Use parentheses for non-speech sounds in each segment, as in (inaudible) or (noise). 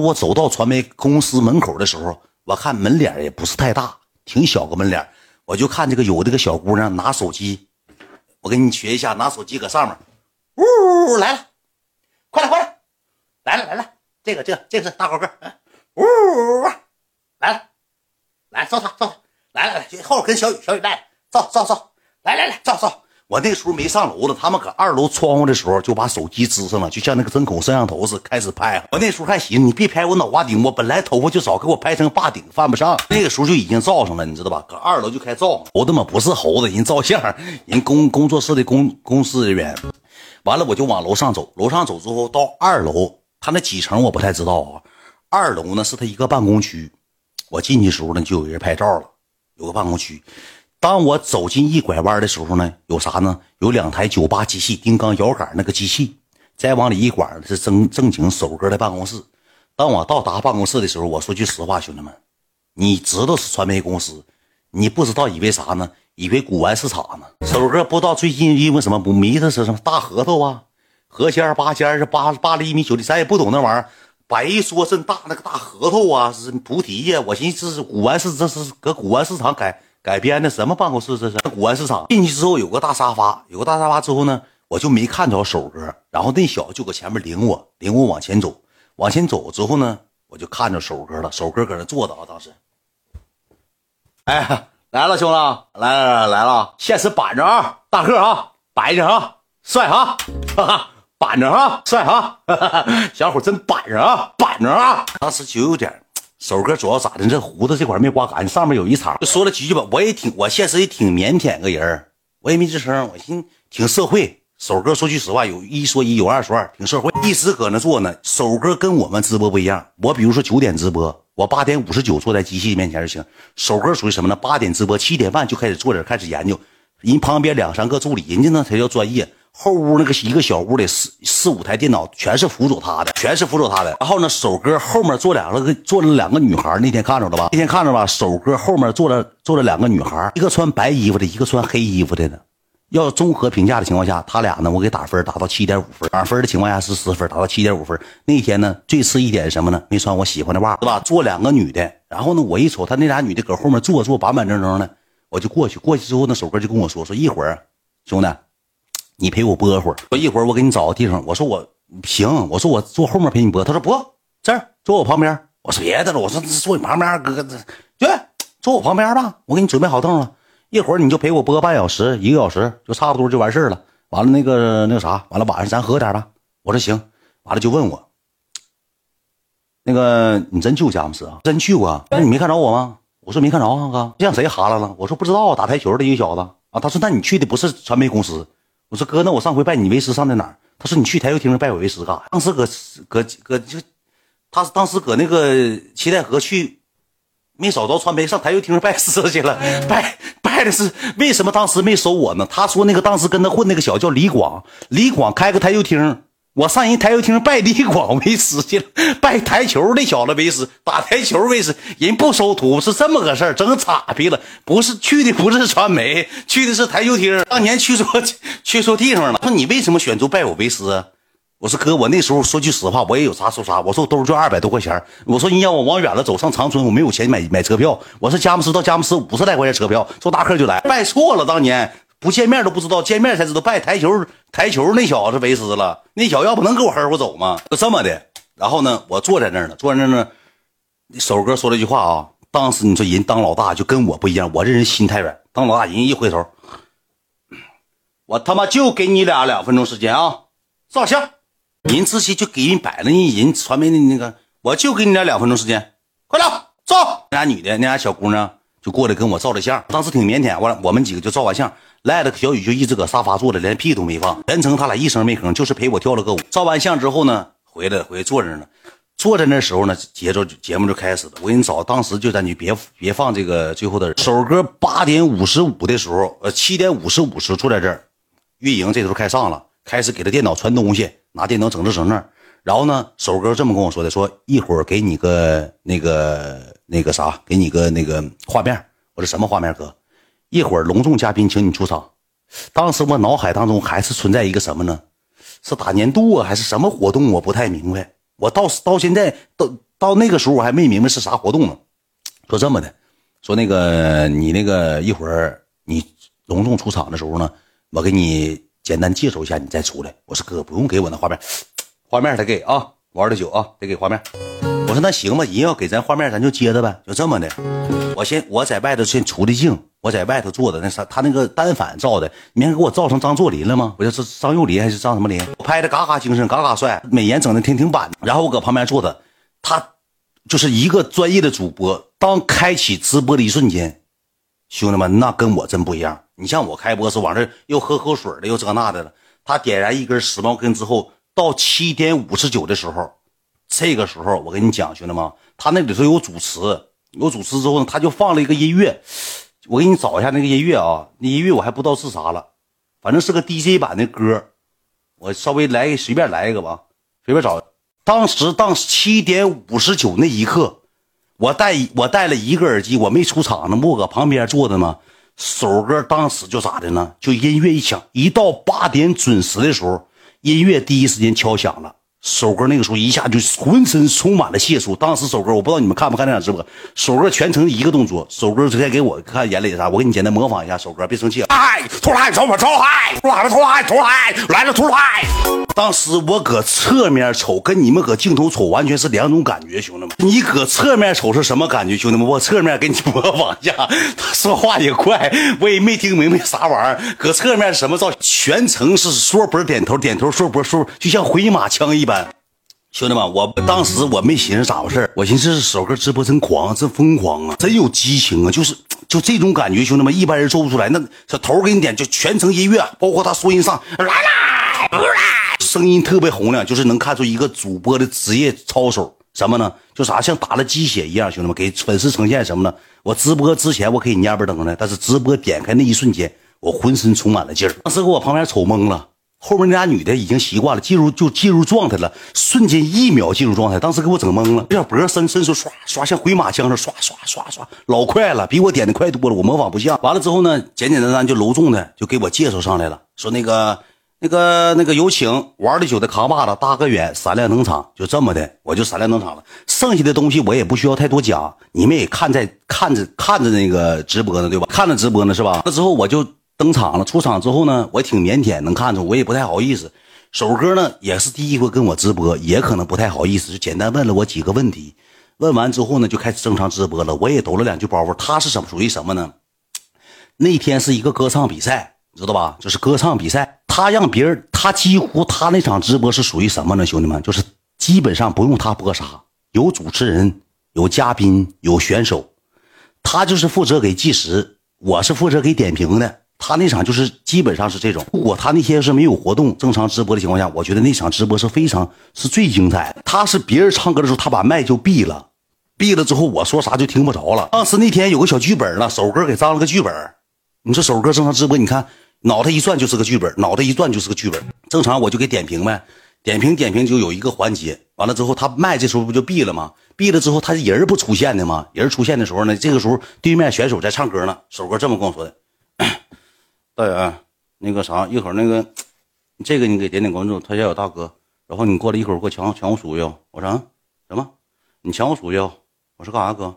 我走到传媒公司门口的时候，我看门脸也不是太大，挺小个门脸，我就看这个有这个小姑娘拿手机，我给你学一下，拿手机搁上面，呜来了，快来快来，来了来了，这个这个这个是大高个，呜来了，来照他照他，来来来，后跟小雨小雨来照照照，来来来照照。我那时候没上楼呢，他们搁二楼窗户的时候就把手机支上了，就像那个针孔摄像头似，开始拍。我那时候还寻思，你别拍我脑瓜顶，我本来头发就少，给我拍成霸顶犯不上。那个时候就已经照上了，你知道吧？搁二楼就开照。猴子嘛不是猴子，人照相，人工工作室的公公司人员。完了我就往楼上走，楼上走之后到二楼，他那几层我不太知道啊。二楼呢是他一个办公区，我进去时候呢就有人拍照了，有个办公区。当我走进一拐弯的时候呢，有啥呢？有两台九八机器，丁钢摇杆那个机器。再往里一拐是正正经首哥的办公室。当我到达办公室的时候，我说句实话，兄弟们，你知道是传媒公司，你不知道以为啥呢？以为古玩市场呢。首哥不知道最近因为什么不迷的是什么大核桃啊，核尖八尖是八八厘米九厘，咱也不懂那玩意儿。白说这大那个大核桃啊，是菩提呀。我寻思这是古玩市，这是搁古玩市场改。改编的什么办公室？这是古玩市场。进去之后有个大沙发，有个大沙发之后呢，我就没看着手哥。然后那小子就搁前面领我，领我往前走。往前走之后呢，我就看着手哥了。手哥搁那坐着啊，当时。哎，来了，兄弟，来来来来了，现实板着啊，大个啊，白着啊，帅啊，哈哈，板着啊，帅哈，哈哈，小伙真板着啊，板着啊。当时就有点。手哥主要咋的？这胡子这块没刮干净，上面有一茬。就说了几句吧，我也挺，我现实也挺腼腆个人我也没吱声。我寻挺社会。手哥说句实话，有一说一，有二说二，挺社会。一直搁那坐呢。手哥跟我们直播不一样，我比如说九点直播，我八点五十九坐在机器面前就行。手哥属于什么呢？八点直播，七点半就开始坐着开始研究。人旁边两三个助理，人家那才叫专业。后屋那个一个小屋里四四五台电脑，全是辅佐他的，全是辅佐他的。然后呢，手哥后面坐两个，坐了两个女孩。那天看着了吧？那天看着吧？手哥后面坐了坐了两个女孩，一个穿白衣服的，一个穿黑衣服的呢。要综合评价的情况下，他俩呢，我给打分打到七点五分。满分的情况下是十分，打到七点五分。那天呢，最次一点什么呢？没穿我喜欢的袜，是吧？坐两个女的。然后呢，我一瞅他那俩女的搁后面坐坐板板正正的，我就过去。过去之后，那手哥就跟我说：“说一会儿，兄弟。”你陪我播会儿，说一会儿我给你找个地方。我说我行，我说我坐后面陪你播。他说不，这儿坐我旁边。我说别的了，我说坐你旁边，哥哥，对，坐我旁边吧。我给你准备好凳了，一会儿你就陪我播半小时，一个小时就差不多就完事了。完了那个那个啥，完了晚上咱喝点吧。我说行，完了就问我，那个你真去过佳木斯啊？真去过？那你没看着我吗？我说没看着啊，哥，像谁哈了了？我说不知道，打台球的一个小子啊。他说那你去的不是传媒公司？我说哥，那我上回拜你为师上在哪儿？他说你去台球厅拜我为师干啥？当时搁搁搁就，他当时搁那个七台河去，没找着川杯，上台球厅拜师去了。拜拜的是为什么当时没收我呢？他说那个当时跟他混那个小叫李广，李广开个台球厅。我上人台球厅拜李广为师去了，(laughs) 拜台球那小子为师，打台球为师，人不收徒是这么个事儿，整岔劈了。不是去的不是传媒，去的是台球厅。当年去错 (laughs) 去错地方了。说你为什么选择拜我为师？我说哥，我那时候说句实话，我也有啥说啥。我说我兜就二百多块钱。我说你让我往远了走，上长春，我没有钱买买车票。我说佳木斯到佳木斯五十来块钱车票，坐大客就来。拜错了，当年。不见面都不知道，见面才知道拜台球台球那小子为师了。那小子要不能给我合伙走吗？就这么的。然后呢，我坐在那儿呢，坐在那儿呢。首哥说了一句话啊，当时你说人当老大就跟我不一样，我这人心太软。当老大，人一回头，我他妈就给你俩两分钟时间啊，照相。人直接就给人摆了，人人传媒的那个，我就给你俩两分钟时间，快点照。那俩女的，那俩小姑娘就过来跟我照了相，当时挺腼腆。完了，我们几个就照完相。赖了，小雨就一直搁沙发坐着，连屁都没放。全程他俩一声没吭，就是陪我跳了个舞。照完相之后呢，回来回来坐着呢。坐在那时候呢，节奏节目就开始了。我给你找，当时就咱就别别放这个最后的首歌。八点五十五的时候，呃，七点五十五时坐在这儿，运营这时候开上了，开始给他电脑传东西，拿电脑整这整那。然后呢，首哥这么跟我说的，说一会儿给你个那个那个啥，给你个那个画面。我说什么画面，哥？一会儿隆重嘉宾请你出场，当时我脑海当中还是存在一个什么呢？是打年度啊，还是什么活动？我不太明白。我到到现在到到那个时候我还没明白是啥活动呢。说这么的，说那个你那个一会儿你隆重出场的时候呢，我给你简单介绍一下，你再出来。我说哥不用给我那画面，画面得给啊，玩的久啊，得给画面。我说那行吧，人要给咱画面，咱就接着呗，就这么的。我先我在外头先出的镜，我在外头坐的那啥，他那个单反照的，明天给我照成张作霖了吗？我就是张幼霖还是张什么霖？我拍的嘎嘎精神，嘎嘎帅，美颜整的挺挺板。然后我搁旁边坐着，他就是一个专业的主播。当开启直播的一瞬间，兄弟们，那跟我真不一样。你像我开播是往这又喝口水的，又这那的了。他点燃一根时髦根之后，到七点五十九的时候，这个时候我跟你讲，兄弟们，他那里头有主持，有主持之后呢，他就放了一个音乐。我给你找一下那个音乐啊，那音乐我还不知道是啥了，反正是个 DJ 版的歌。我稍微来随便来一个吧，随便找。当时当七点五十九那一刻。我戴我戴了一个耳机，我没出场呢，我搁旁边坐着呢。首歌当时就咋的呢？就音乐一响，一到八点准时的时候，音乐第一时间敲响了。首哥那个时候一下就浑身充满了解数。当时首哥我不知道你们看不看那场直播，首哥全程一个动作。首哥直接给我看眼里啥，我给你简单模仿一下首哥，别生气。嗨，出来，走吧，出来，出来，出来，出来，来了，出来。当时我搁侧面瞅，跟你们搁镜头瞅完全是两种感觉，兄弟们。你搁侧面瞅是什么感觉，兄弟们？我侧面给你模仿一下，他说话也快，我也没听明白啥玩意儿。搁侧面什么造型？全程是说波点头，点头说波说，就像回马枪一般。兄弟们，我当时我没寻思咋回事我寻思是首歌直播真狂，真疯狂啊，真有激情啊，就是就这种感觉，兄弟们一般人做不出来。那小头给你点，就全程音乐，包括他说音上来啦，声音特别洪亮，就是能看出一个主播的职业操守。什么呢？就啥像打了鸡血一样，兄弟们给粉丝呈现什么呢？我直播之前我可以蔫巴登的，但是直播点开那一瞬间，我浑身充满了劲儿。当时给我旁边瞅懵了。后面那俩女的已经习惯了，进入就进入状态了，瞬间一秒进入状态，当时给我整懵了。这小脖伸伸出唰唰像回马枪似的，唰唰唰唰，老快了，比我点的快多了，我模仿不像。完了之后呢，简简单单就隆重的就给我介绍上来了，说那个那个那个有请玩的久的扛把子大哥远闪亮登场，就这么的，我就闪亮登场了。剩下的东西我也不需要太多讲，你们也看在看着看着那个直播呢，对吧？看着直播呢是吧？那之后我就。登场了，出场之后呢，我挺腼腆，能看出我也不太好意思。首哥呢也是第一回跟我直播，也可能不太好意思，就简单问了我几个问题。问完之后呢，就开始正常直播了。我也抖了两句包袱。他是什么属于什么呢？那天是一个歌唱比赛，知道吧？就是歌唱比赛。他让别人，他几乎他那场直播是属于什么呢？兄弟们，就是基本上不用他播啥，有主持人，有嘉宾，有选手，他就是负责给计时，我是负责给点评的。他那场就是基本上是这种。如果他那天是没有活动，正常直播的情况下，我觉得那场直播是非常是最精彩。他是别人唱歌的时候，他把麦就闭了，闭了之后我说啥就听不着了。当时那天有个小剧本了，首歌给张了个剧本。你说首歌正常直播，你看脑袋一转就是个剧本，脑袋一转就是个剧本。正常我就给点评呗，点评点评就有一个环节，完了之后他麦这时候不就闭了吗？闭了之后他人不出现的吗？人出现的时候呢，这个时候对面选手在唱歌呢，首歌这么跟我说的。大元，那个啥，一会儿那个，这个你给点点关注，他家有大哥。然后你过来一会儿给我抢抢我鼠标。我说啊什么？你抢我鼠标？我说干啥哥？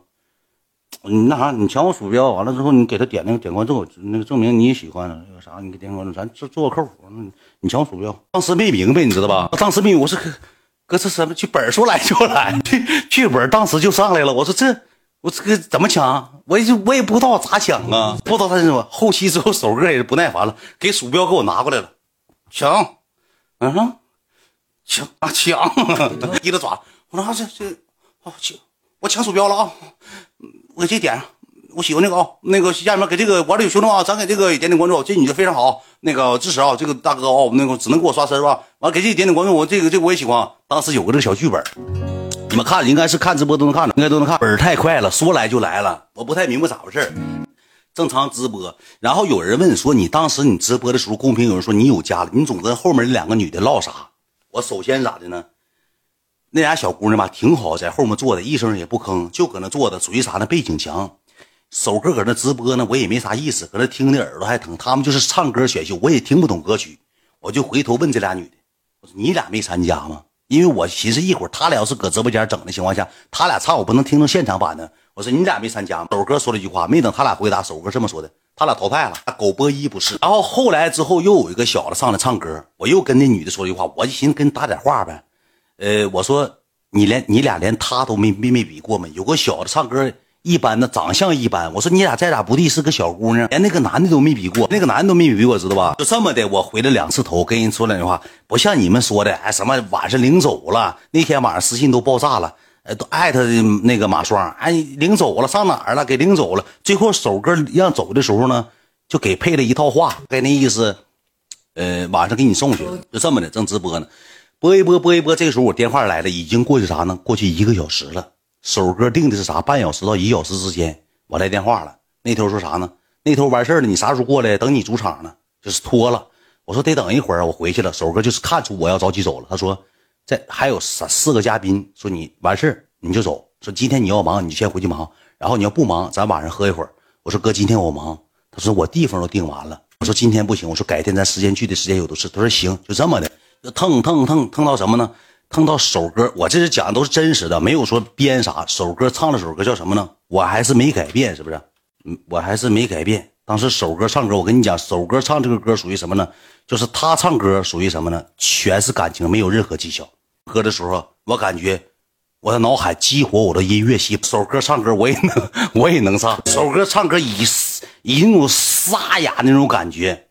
你那啥，你抢我鼠标，完了之后你给他点那个点关注，那个证明你也喜欢。那个啥，你给点关注，咱做做个客服。你抢我鼠标，当时没明白，你知道吧？当时没，我是哥，这什么剧本说来就来，剧本当时就上来了。我说这。我这个怎么抢？我也我也不知道咋抢啊！不知道他是什么。后期之后，手哥也是不耐烦了，给鼠标给我拿过来了，抢，嗯哼，抢啊抢！一个爪，我说这这，哦抢，我抢鼠标了啊！我给这点上，我喜欢那个啊，那个下面给这个玩的有兄弟啊，咱给这个点点关注，这女的非常好，那个支持啊，这个大哥啊，那个只能给我刷身吧。完给这点点关注，我这个这个我也喜欢。当时有个这个小剧本。你们看，应该是看直播都能看着，应该都能看。本太快了，说来就来了，我不太明白咋回事正常直播，然后有人问说，你当时你直播的时候，公屏有人说你有家了，你总跟后面那两个女的唠啥？我首先咋的呢？那俩小姑娘吧，挺好，在后面坐的，一声也不吭，就搁那坐着，属于啥呢？背景墙。首哥搁那直播呢，我也没啥意思，搁那听的耳朵还疼。他们就是唱歌选秀，我也听不懂歌曲，我就回头问这俩女的，我说你俩没参加吗？因为我寻思一会儿他俩要是搁直播间整的情况下，他俩唱我不能听成现场版的。我说你俩没参加吗？首哥说了一句话，没等他俩回答，首哥这么说的：他俩淘汰了，狗波一不是。然后后来之后又有一个小子上来唱歌，我又跟那女的说了一句话，我就寻思跟打点话呗。呃，我说你连你俩连他都没没没比过吗？有个小子唱歌。一般的长相一般，我说你俩再咋不地是个小姑娘，连那个男的都没比过，那个男的都没比过，知道吧？就这么的，我回了两次头，跟人说两句话，不像你们说的，哎，什么晚上领走了，那天晚上私信都爆炸了，呃，都艾特那个马双，哎，领走了，上哪儿了？给领走了。最后首歌让走的时候呢，就给配了一套话，该那意思，呃，晚上给你送去，就这么的，正直播呢，播一播，播一播，这个时候我电话来了，已经过去啥呢？过去一个小时了。首歌定的是啥？半小时到一小时之间。我来电话了，那头说啥呢？那头完事儿了，你啥时候过来？等你主场呢，就是拖了。我说得等一会儿，我回去了。首哥就是看出我要着急走了。他说，在还有三四个嘉宾，说你完事儿你就走。说今天你要忙，你就先回去忙。然后你要不忙，咱晚上喝一会儿。我说哥，今天我忙。他说我地方都定完了。我说今天不行。我说改天咱时间聚的时间有的是。他说行，就这么的，腾腾腾腾到什么呢？碰到首歌，我这是讲的都是真实的，没有说编啥。首歌唱了首歌叫什么呢？我还是没改变，是不是？嗯，我还是没改变。当时首歌唱歌，我跟你讲，首歌唱这个歌属于什么呢？就是他唱歌属于什么呢？全是感情，没有任何技巧。歌的时候，我感觉我的脑海激活我的音乐系。首歌唱歌我也能，我也能唱。首歌唱歌以以那种沙哑那种感觉。